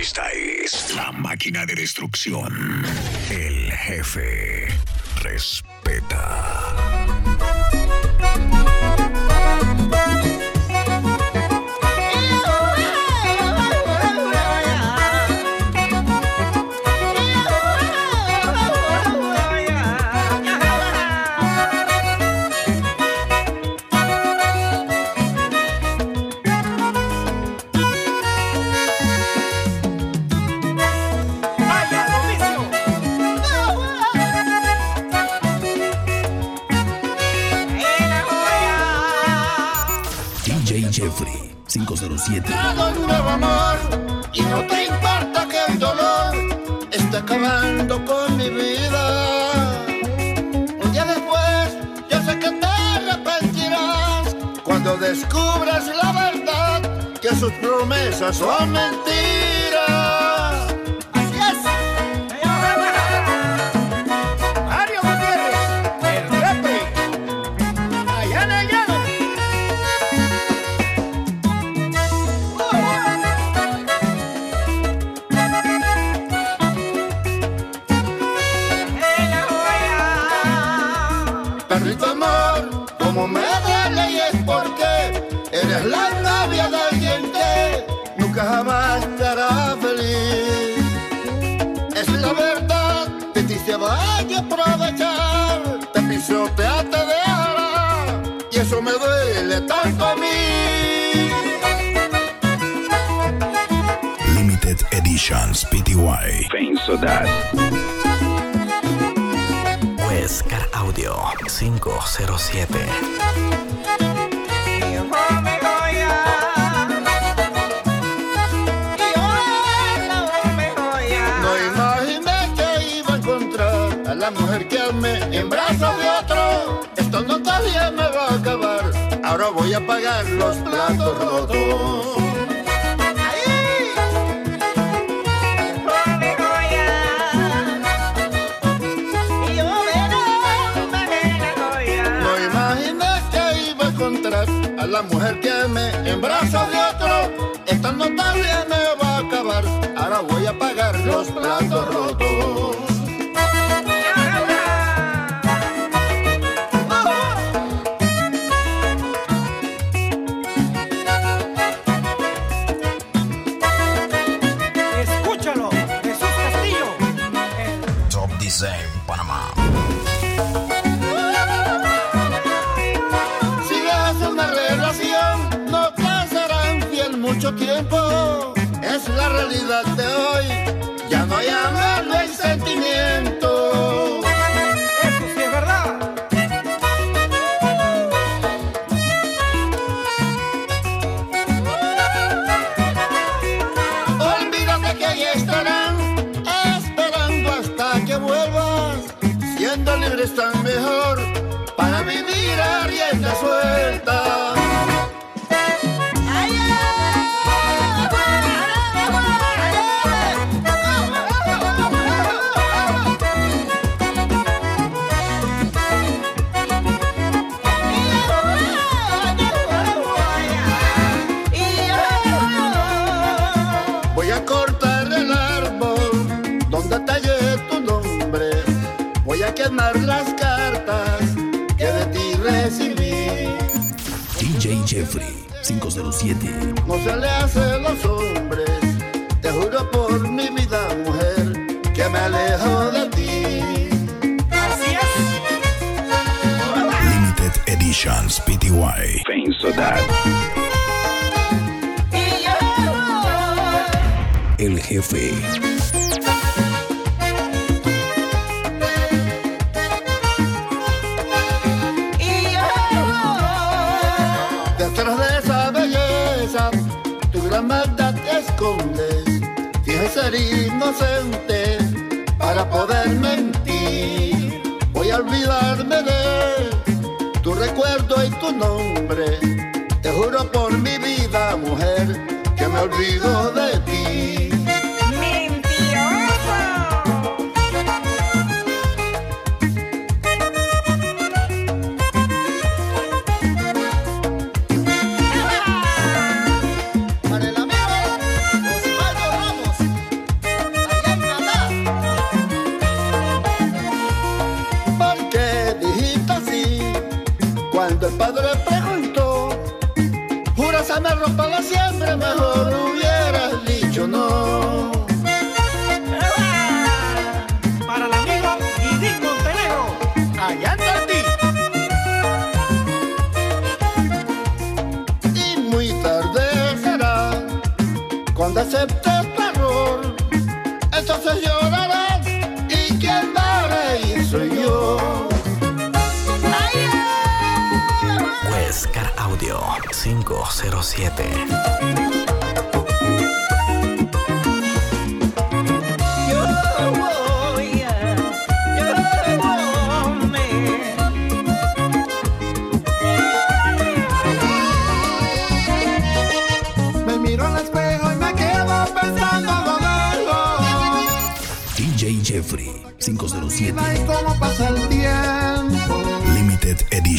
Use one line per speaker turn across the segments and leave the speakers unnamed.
Esta es la máquina de destrucción. El jefe respeta. 507.
Todo un nuevo amor y no te importa que el dolor está acabando con mi vida. Un día después yo sé que te arrepentirás cuando descubras la verdad que sus promesas son mentiras. Aprovechar, te pisotea, te dejará, y eso me duele tanto a mí.
Limited Editions PTY.
Huescar Audio 507.
La mujer que amé en brazos de otro. Esto no todavía me va a acabar. Ahora voy a pagar los platos rotos. No imaginé que iba a encontrar a la mujer que amé en brazos de otro. Esto no todavía me va a acabar. Ahora voy a pagar los platos rotos. Te juro por mi vida, mujer, que me olvido de ti.
507.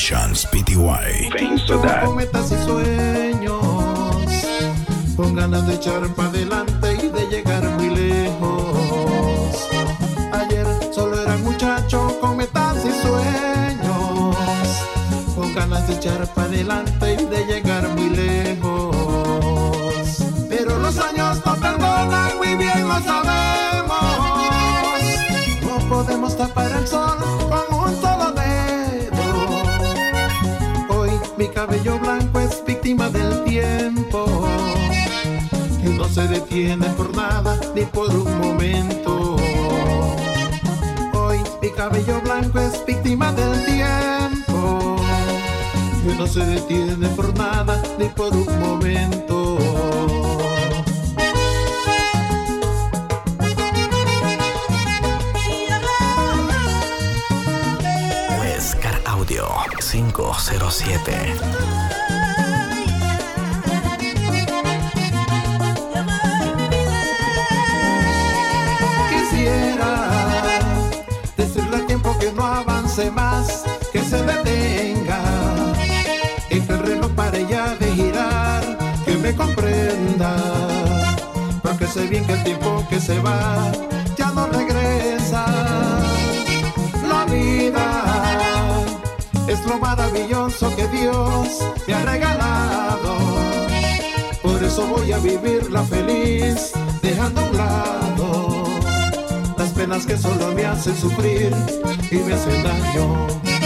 Editions PTY.
Con metas y sueños. Con ganas de echar para adelante y de llegar muy lejos. Ayer solo era muchacho con metas y sueños. Con ganas de echar para adelante y de llegar Se detiene por nada ni por un momento. Hoy mi cabello blanco es víctima del tiempo. Que no se detiene por nada ni por un momento.
Huescar Audio 507.
Más, que se detenga, y que el reloj pare ya de girar, que me comprenda, porque sé bien que el tiempo que se va ya no regresa. La vida es lo maravilloso que Dios me ha regalado. Por eso voy a vivirla feliz, dejando a un lado penas que solo me hacen sufrir y me hacen daño.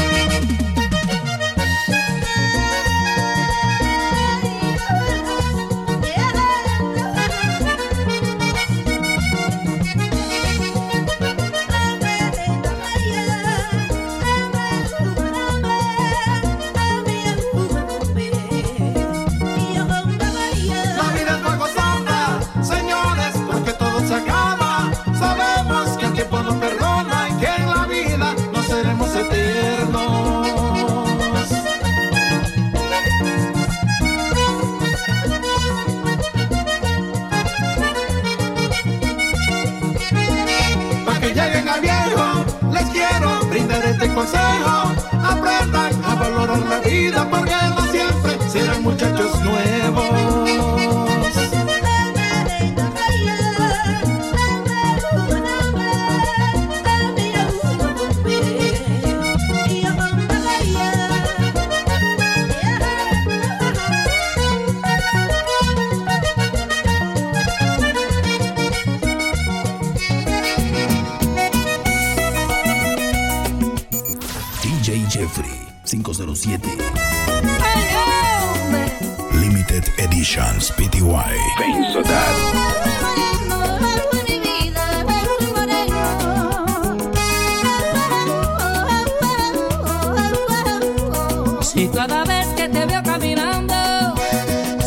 Si cada vez que te veo caminando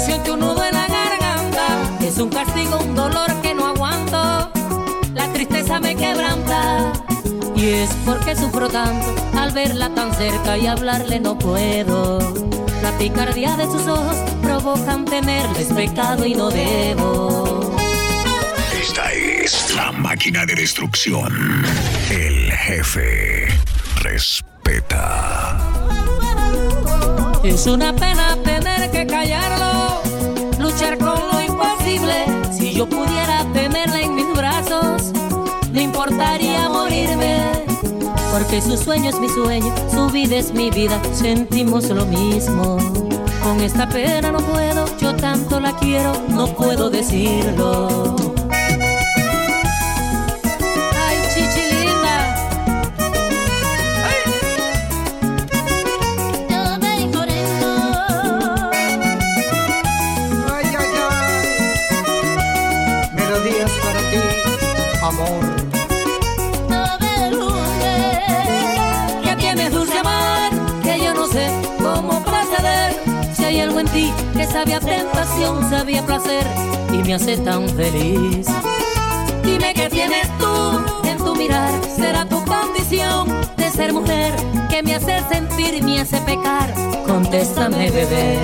siento un nudo en la garganta, es un castigo, un dolor que no aguanto, la tristeza me quebranta. Y es porque sufro tanto al verla tan cerca y hablarle no puedo. La picardía de sus ojos provocan temerles pecado y no debo.
Esta es la máquina de destrucción. El jefe respeta.
Es una pena tener que callarlo, luchar con lo imposible. Si yo pudiera tenerla en mis brazos, no importaría morirme. Porque su sueño es mi sueño, su vida es mi vida, sentimos lo mismo. Con esta pena no puedo, yo tanto la quiero, no puedo decirlo.
Amor.
No me juzgues.
que tienes dulce amar, que yo no sé cómo proceder. Si hay algo en ti que sabía tentación, sabía placer y me hace tan feliz. Dime qué tienes tú en tu mirar, será tu condición de ser mujer que me hace sentir y me hace pecar. Contéstame, bebé.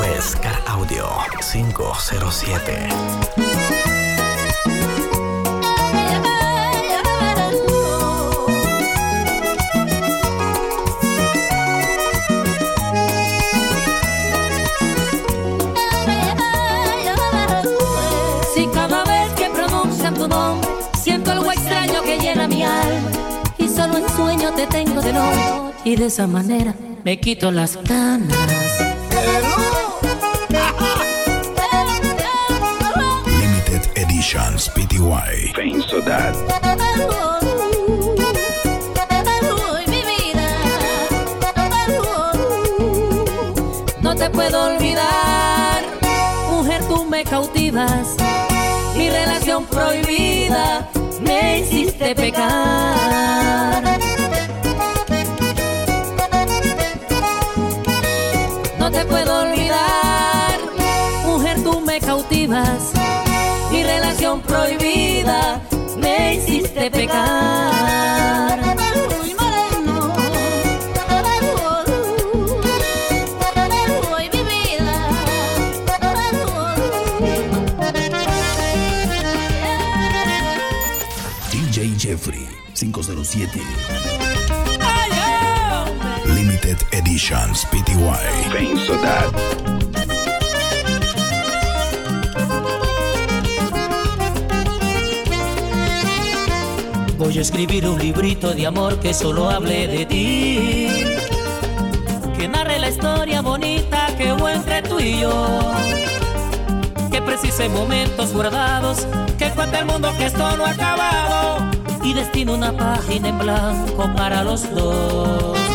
Huescar Audio 507.
Solo en sueño te tengo de nuevo y de esa manera me quito las ganas.
Limited Editions Pty.
Fame so that.
No te puedo olvidar, mujer tú me cautivas, mi relación prohibida me hiciste pecar. Puedo olvidar, mujer tú me cautivas, mi relación prohibida me hiciste pecar.
DJ Jeffrey 507. Editions Pty.
Fame so that.
Voy a escribir un librito de amor que solo hable de ti. Que narre la historia bonita que hubo entre tú y yo. Que precise momentos guardados. Que cuente el mundo que esto no ha acabado. Y destino una página en blanco para los dos.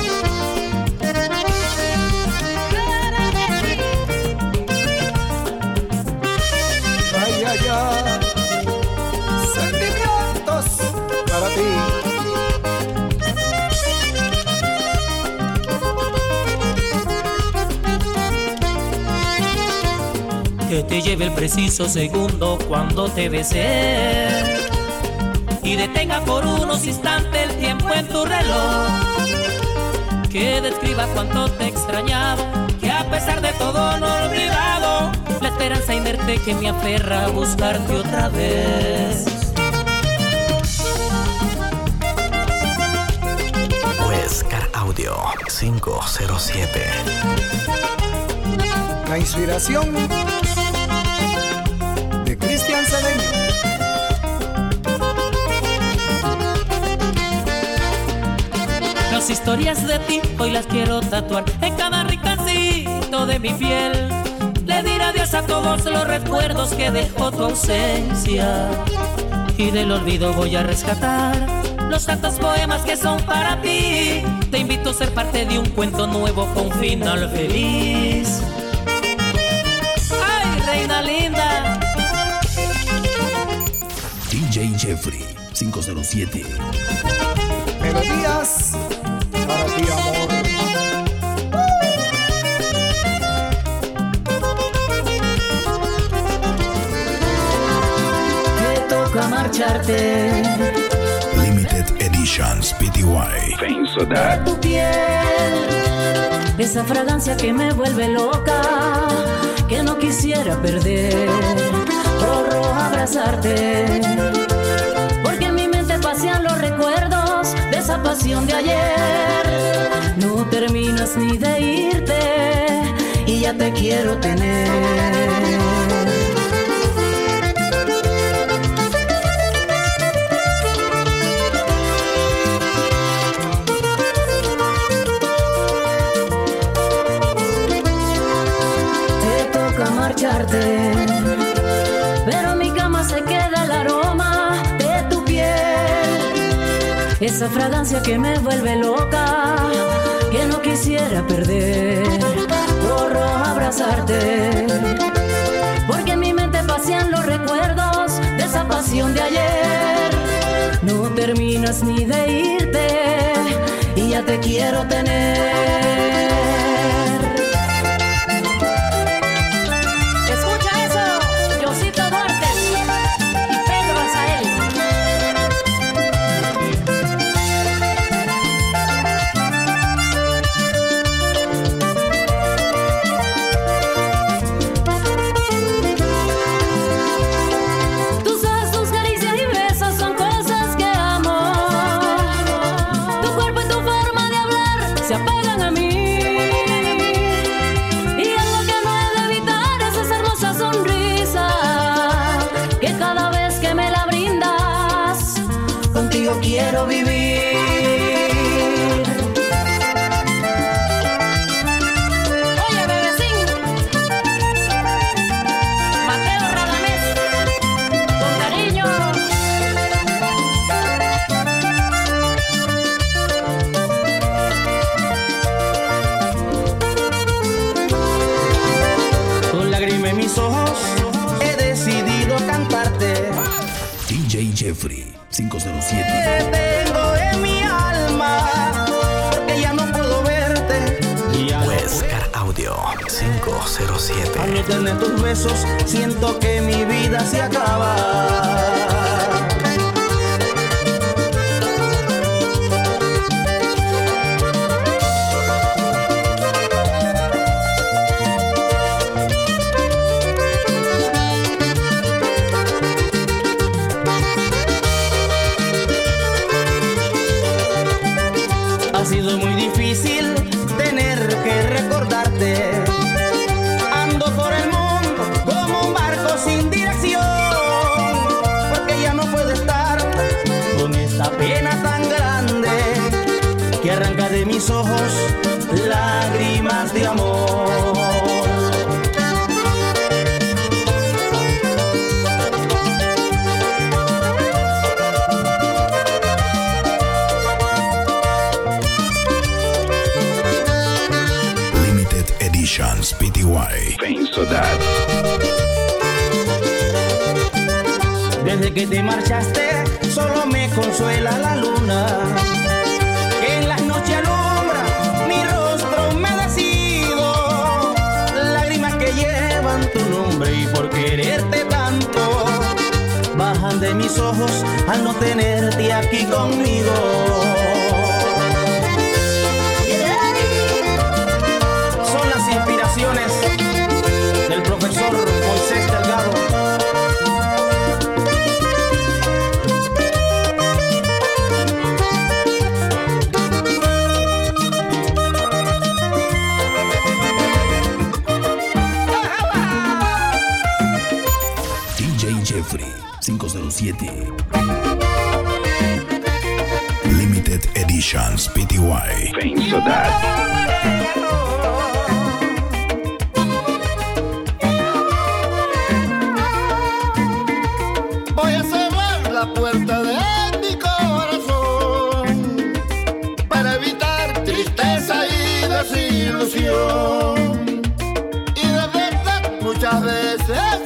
Que te lleve el preciso segundo cuando te besé y detenga por unos instantes el tiempo en tu reloj. Que describa cuánto te he extrañado que a pesar de todo no he olvidado la esperanza inerte que me aferra a buscarte otra vez.
Huescar Audio 507.
La inspiración
Las historias de ti hoy las quiero tatuar en cada rincóncito de mi piel. Le diré adiós a todos los recuerdos que dejó tu ausencia. Y del olvido voy a rescatar los tantos poemas que son para ti. Te invito a ser parte de un cuento nuevo con final feliz. ¡Ay, reina linda!
DJ Jeffrey 507.
Melodías para ti, amor.
Te toca marcharte.
Limited Editions Pty.
Fame so that.
tu piel, esa fragancia que me vuelve loca, que no quisiera perder, corro a abrazarte, porque en mi mente pasean los recuerdos esa pasión de ayer. No terminas ni de irte y ya te quiero tener.
te toca marcharte Esa fragancia que me vuelve loca, que no quisiera perder. Corro a abrazarte, porque en mi mente pasean los recuerdos de esa pasión de ayer. No terminas ni de irte, y ya te quiero tener.
Jeffrey 507.
Te tengo en mi alma, porque ya no puedo verte.
Huescar Audio 507.
Al no tener tus besos, siento que mi vida se acaba.
Limited Editions PTY.
Fame Sodat. puerta de mi corazón para evitar tristeza y desilusión. Y de verdad muchas veces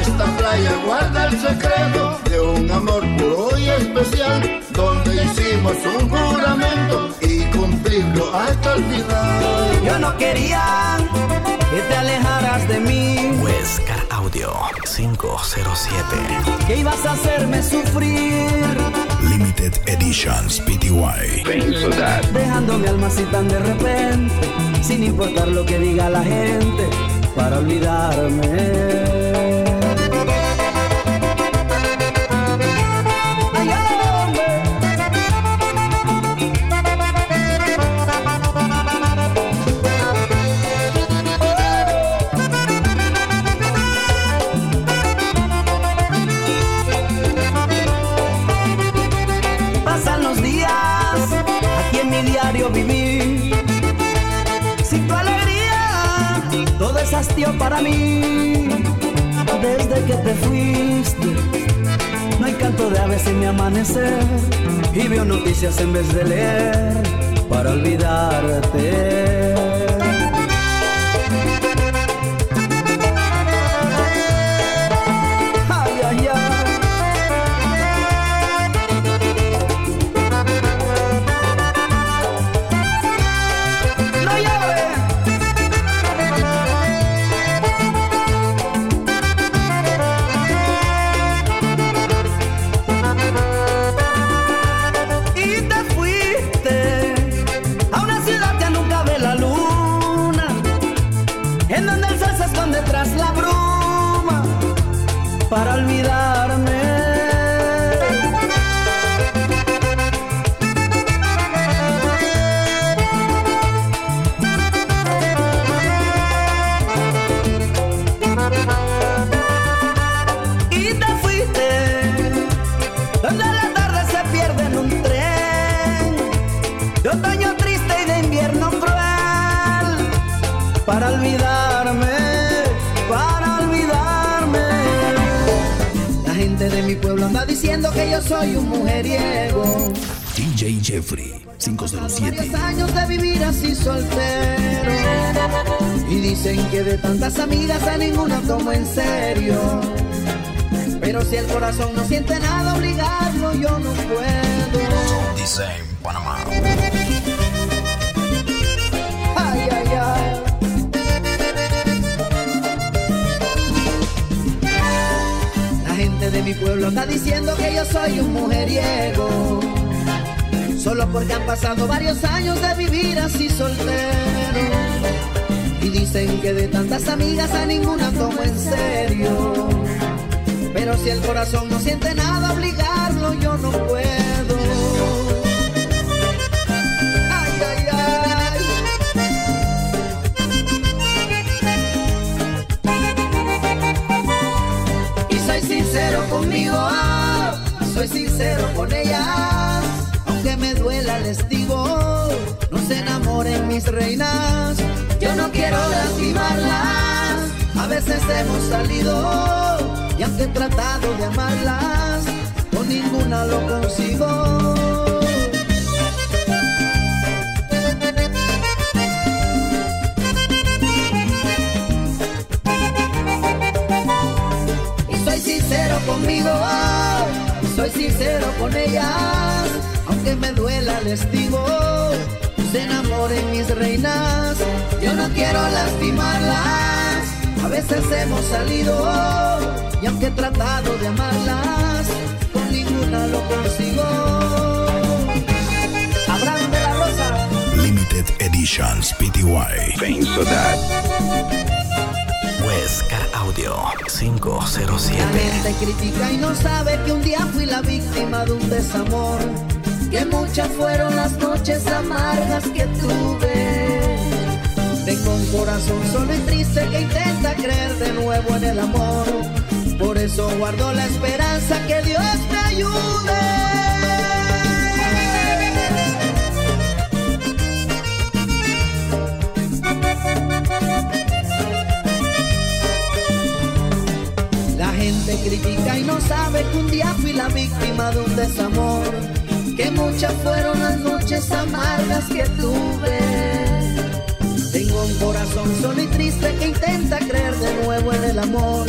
Esta playa guarda el secreto de un amor puro y especial, donde hicimos un juramento y cumplirlo hasta el final.
Yo no quería que te alejaras de mí
Audio 507.
¿Qué ibas a hacerme sufrir?
Limited Editions PTY.
Dejando mi alma así tan de repente, sin importar lo que diga la gente, para olvidarme. para mí. Desde que te fuiste, no hay canto de aves en mi amanecer. Y veo noticias en vez de leer para olvidarte.
De tantas amigas a ninguna tomo en serio. Pero si el corazón no siente nada, obligarlo yo no puedo. Ay, ay, ay. Y soy sincero conmigo, soy sincero con ellas. Aunque me duela, les digo, no se enamoren mis reinas. Yo no quiero lastimarlas. A veces hemos salido y aunque he tratado de amarlas, con ninguna lo consigo. Y soy sincero conmigo, soy sincero con ellas, aunque me duela les digo, se enamoren mis reinas, yo no quiero lastimarlas, a veces hemos salido, y aunque he tratado de amarlas, con ninguna lo consigo. Abraham de la Rosa.
Limited Editions PTY.
Huescar Audio
La
507.
gente critica y no sabe que un día fui la víctima de un desamor. Que muchas fueron las noches amargas que tuve. Tengo un corazón solo y triste que intenta creer de nuevo en el amor. Por eso guardo la esperanza que Dios me ayude. La gente critica y no sabe que un día fui la víctima de un desamor. Que muchas fueron las noches amargas que tuve. Tengo un corazón solo y triste que intenta creer de nuevo en el amor.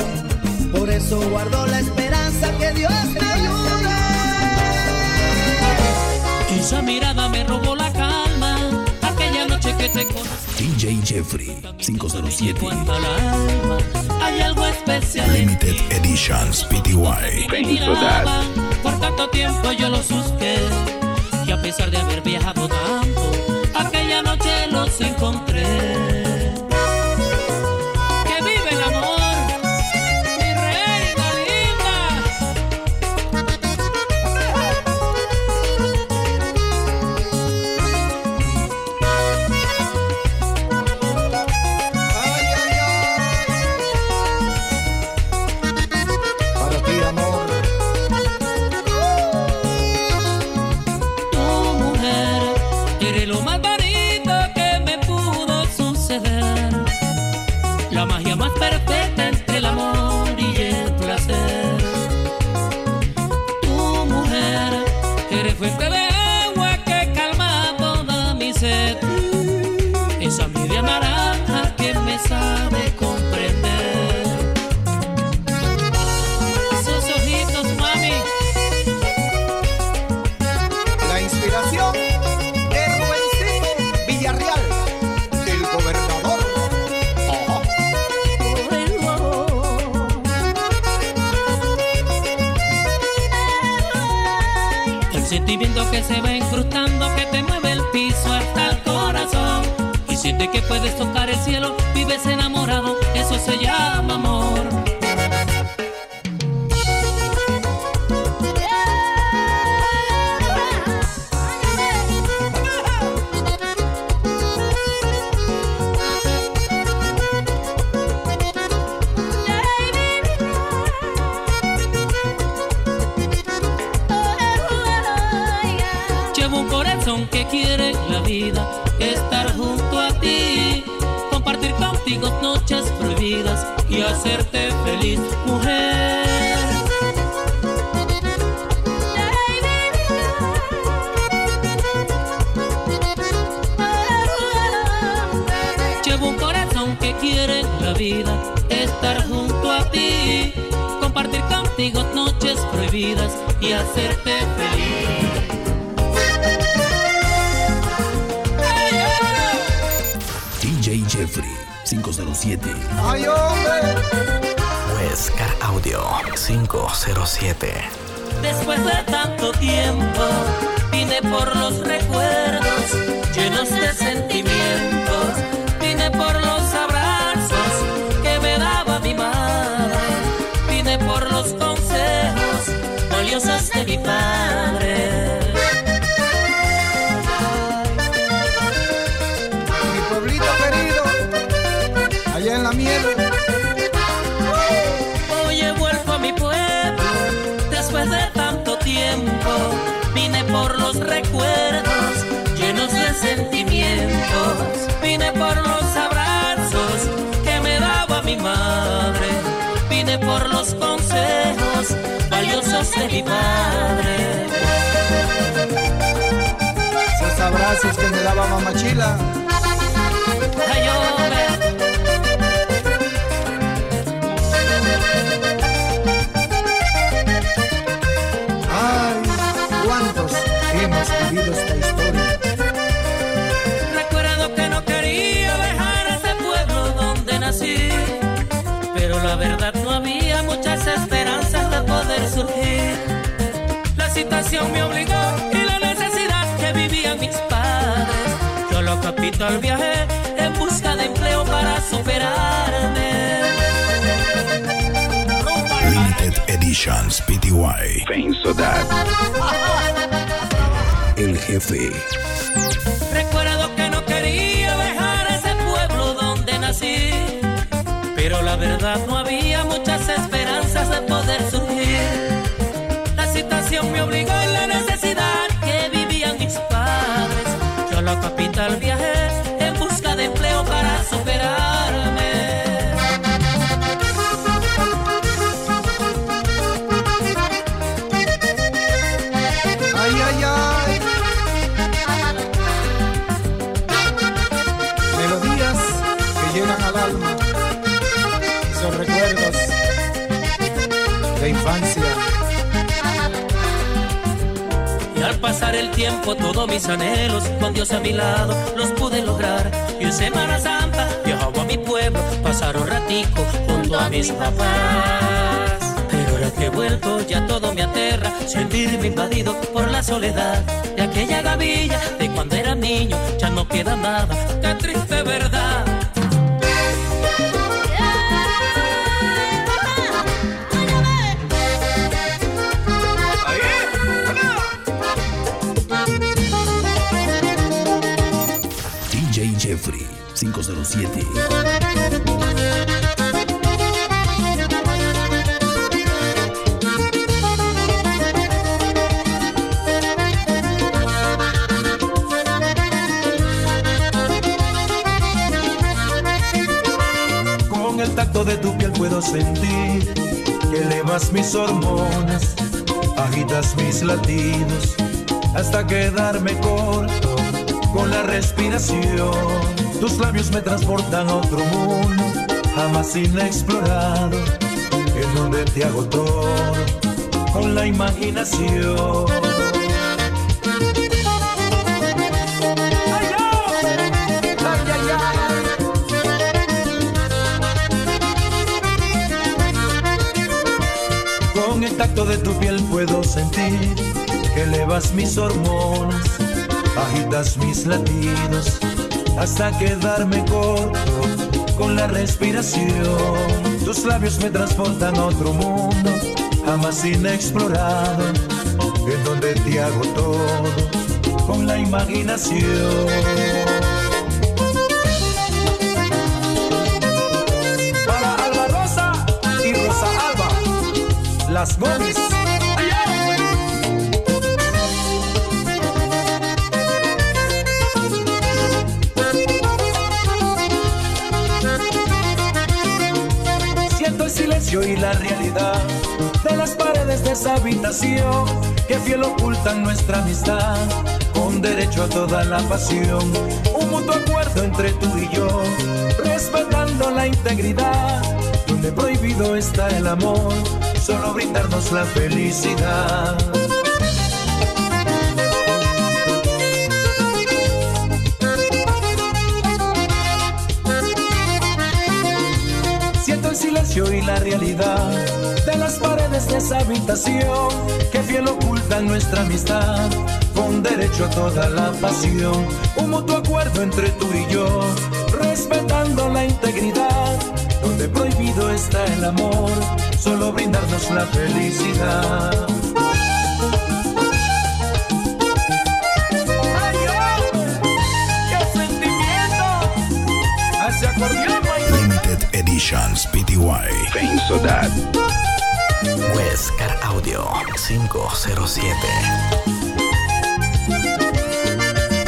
Por eso guardo la esperanza que Dios me ayude.
Esa mirada me robó la calma. Aquella noche que te conocí.
DJ Jeffrey 507.
Cuanto al alma, hay algo especial.
Limited
ti.
Editions PTY.
Me miraba, por tiempo yo los busqué. Y a pesar de haber viajado tanto, aquella noche los encontré. Fuente de agua que calma toda mi sed. Tocar el cielo, vives enamorado,
Jeffrey 507.
¡Ay, hombre!
Huescar Audio 507.
Después de tanto tiempo, vine por los recuerdos llenos de sentimientos, vine por los abrazos que me daba mi madre, vine por los consejos valiosos de mi padre Vine por los consejos valiosos de mi padre.
Esos abrazos que me daba mamá
Me obligó y la necesidad que vivían mis padres. Yo lo capital viajé en busca de empleo para superarme.
Limited Editions PTY. El jefe.
Recuerdo que no quería dejar ese pueblo donde nací, pero la verdad no había muchas esperanzas de poder surgir. Me obligó en la necesidad que vivían mis padres. Yo a la capital viajé el tiempo todos mis anhelos con Dios a mi lado los pude lograr. Y en Semana Santa viajaba a mi pueblo, pasar un ratico junto a mis papás. Pero ahora que he vuelto ya todo me aterra, sentirme invadido por la soledad de aquella gavilla de cuando era niño. Ya no queda nada, qué triste verdad.
507.
Con el tacto de tu piel puedo sentir que elevas mis hormonas, agitas mis latidos hasta quedarme corto con la respiración. Tus labios me transportan a otro mundo, jamás inexplorado, en donde te hago todo con la imaginación. Con el tacto de tu piel puedo sentir que elevas mis hormonas, agitas mis latidos hasta quedarme corto con la respiración. Tus labios me transportan a otro mundo, jamás inexplorado, en donde te hago todo con la imaginación. Para Alba Rosa y Rosa Alba, las Gomis. Y la realidad de las paredes de esa habitación que fiel ocultan nuestra amistad con derecho a toda la pasión. Un mutuo acuerdo entre tú y yo, respetando la integridad, donde prohibido está el amor, solo brindarnos la felicidad. Y la realidad de las paredes de esa habitación que fiel ocultan nuestra amistad con derecho a toda la pasión. Un mutuo acuerdo entre tú y yo, respetando la integridad, donde prohibido está el amor, solo brindarnos la felicidad.
Editions PTY.
Fame Sodat. Huescar Audio 507.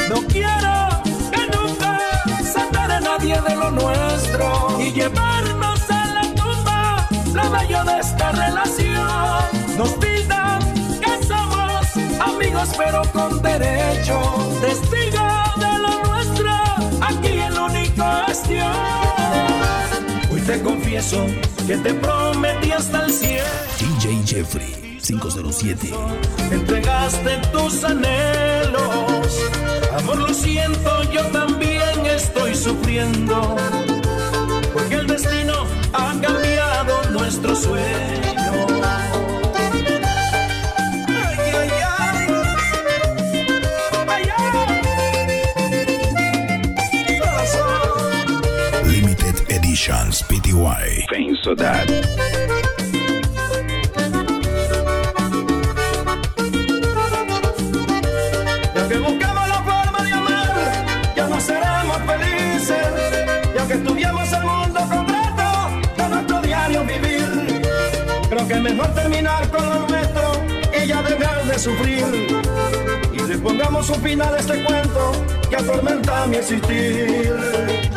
No quiero que nunca se entere nadie de lo nuestro y llevarnos a la tumba la bello de esta relación. Nos pidan que somos amigos pero con derecho, testigo de lo nuestro, aquí el único es Dios. Te confieso que te prometí hasta el cielo.
DJ Jeffrey 507.
entregaste tus anhelos. Amor, lo siento, yo también estoy sufriendo. Porque el destino ha cambiado nuestro sueño.
Sodat.
Y aunque buscamos la forma de amar, ya no seremos felices. Y aunque estudiamos el mundo completo de nuestro diario vivir, creo que es mejor terminar con lo nuestro y ya dejar de sufrir. Y le pongamos un final a este cuento que atormenta mi existir.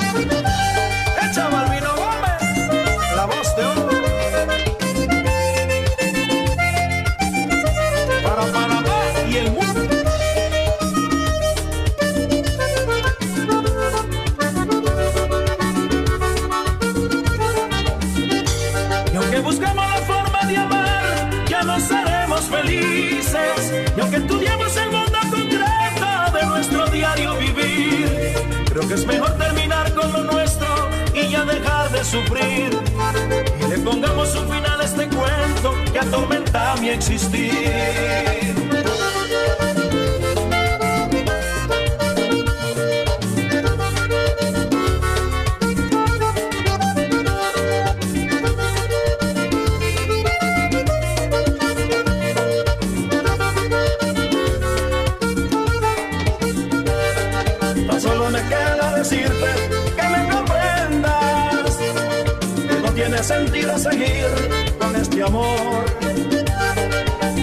Sufrir. Y le pongamos un final a este cuento que atormenta mi existir.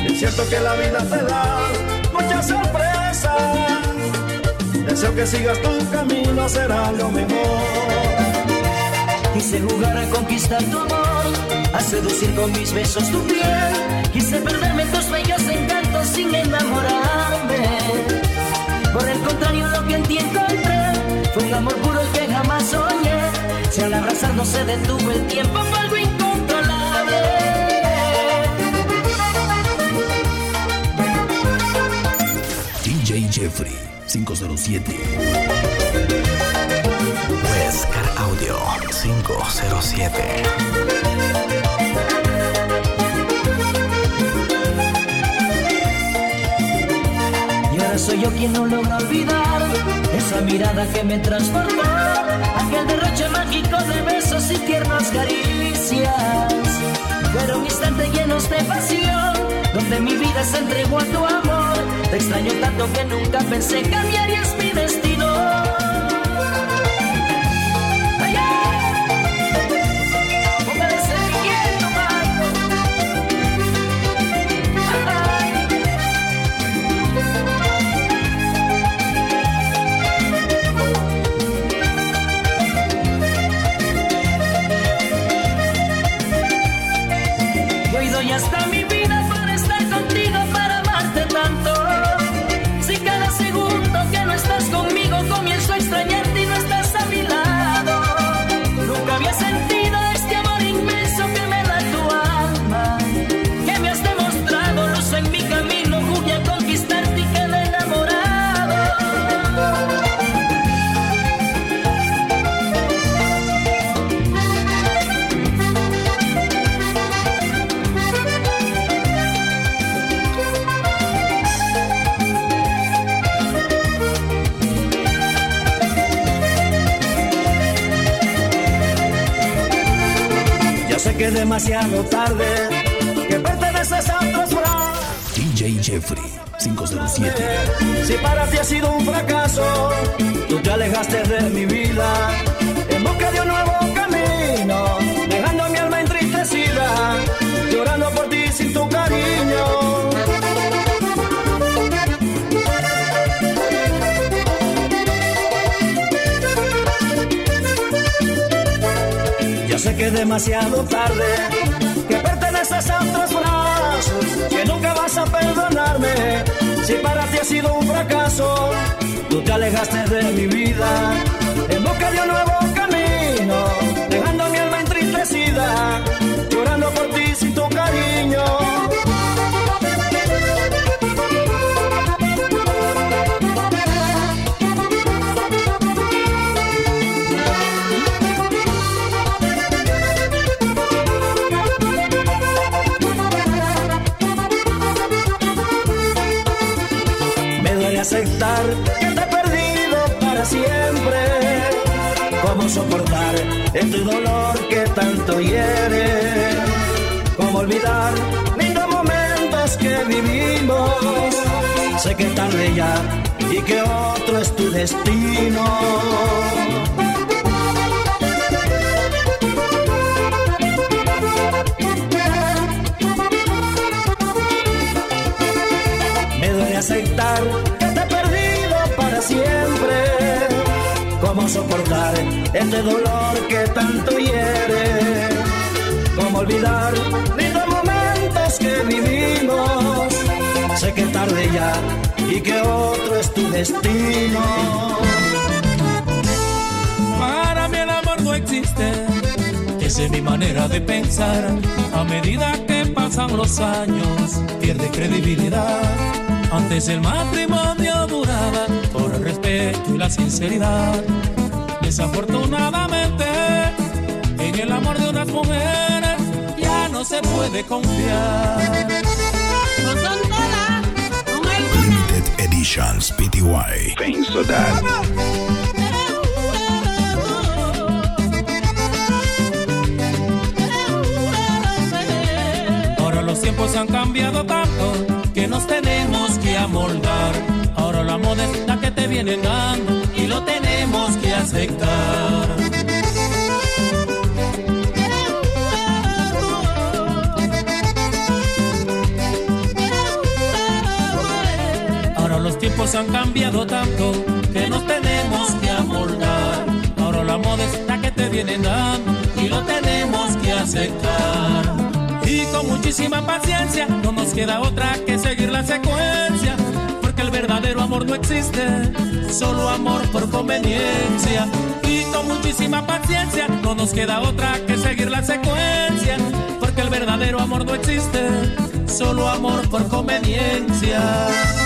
Es cierto que la vida te da muchas sorpresas. Deseo que sigas tu camino, será lo mejor.
Quise jugar a conquistar tu amor, a seducir con mis besos tu piel. Quise perderme tus bellos encantos sin enamorarme. Por el contrario, lo que en ti encontré fue un amor puro que jamás soñé. Si al abrazar no se detuvo el tiempo, fue algo incontrolable.
Jeffrey 507.
Huescar Audio 507.
Y ahora soy yo quien no logra olvidar esa mirada que me transportó, aquel derroche mágico de besos y tiernas caricias. Fueron instantes llenos de pasión, donde mi vida se entregó a tu amor. Te extraño tanto que nunca pensé cambiarías mi destino.
Tarde, que perteneces a otros brazos, que nunca vas a perdonarme. Si para ti ha sido un fracaso, tú te alejaste de mi vida este dolor que tanto hiere? ¿Cómo olvidar lindos momentos que vivimos? Sé que tarde ya y que otro es tu destino. Me duele aceptar que te he perdido para siempre. ¿Cómo soportar este dolor que tanto hiere? ¿Cómo olvidar lindos momentos que vivimos? Sé que tarde ya y que otro es tu destino.
Para mí el amor no existe. Esa es mi manera de pensar. A medida que pasan los años, pierde credibilidad. Antes el matrimonio duraba por el respeto y la sinceridad. Desafortunadamente, en el amor de unas mujeres ya no se puede confiar.
Limited Editions PTY.
Pain Soda.
Ahora los tiempos han cambiado tanto que nos tenemos que amoldar. Ahora la moda es la que te vienen dando y lo tenemos que aceptar. Ahora los tiempos han cambiado tanto que nos tenemos que amoldar. Ahora la moda es la que te vienen dando y lo tenemos que aceptar. Y con muchísima paciencia no nos queda otra que seguir la secuencia. Porque el verdadero amor no existe, solo amor por conveniencia. Y con muchísima paciencia no nos queda otra que seguir la secuencia. Porque el verdadero amor no existe, solo amor por conveniencia.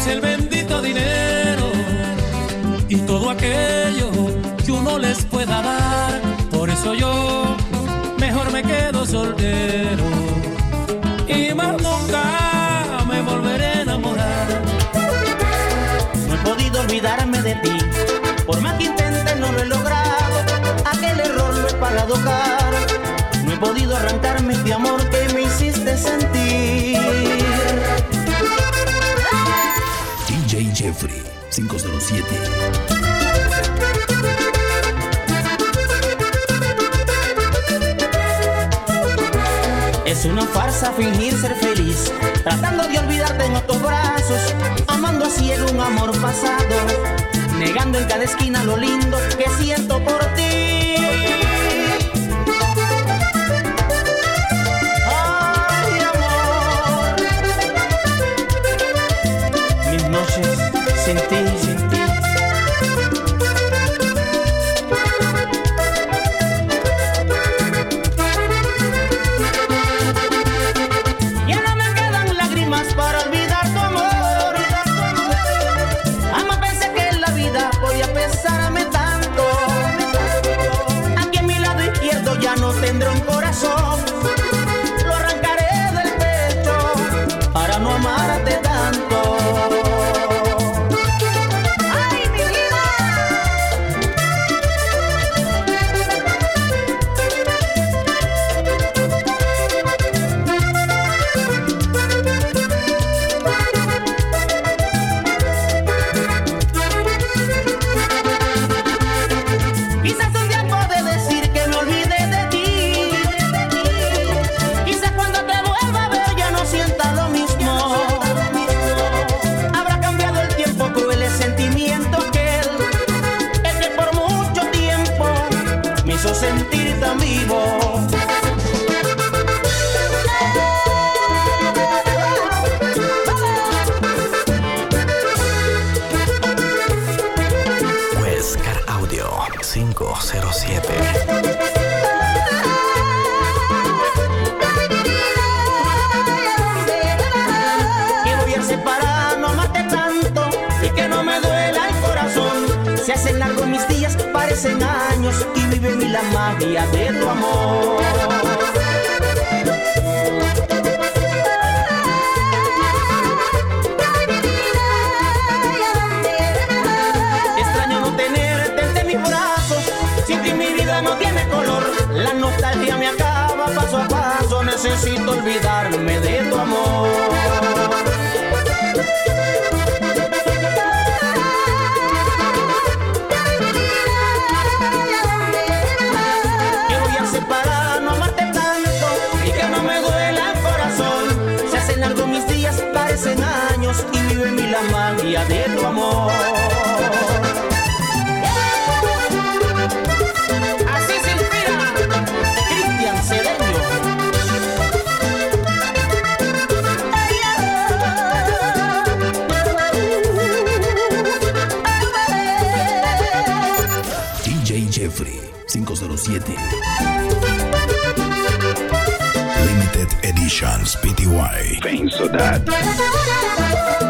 Es el bendito dinero y todo aquello que uno les pueda dar. Por eso yo mejor me quedo soltero y más nunca me volveré a enamorar.
No he podido olvidarme de ti, por más que intente no lo he logrado. Aquel error lo he pagado caro. No he podido arrancarme este amor que me hiciste sentir.
507.
Es una farsa fingir ser feliz, tratando de olvidarte en otros brazos, amando a cielo un amor pasado, negando en cada esquina lo lindo que siento por ti. Noches
Editions PTY. Pain so that.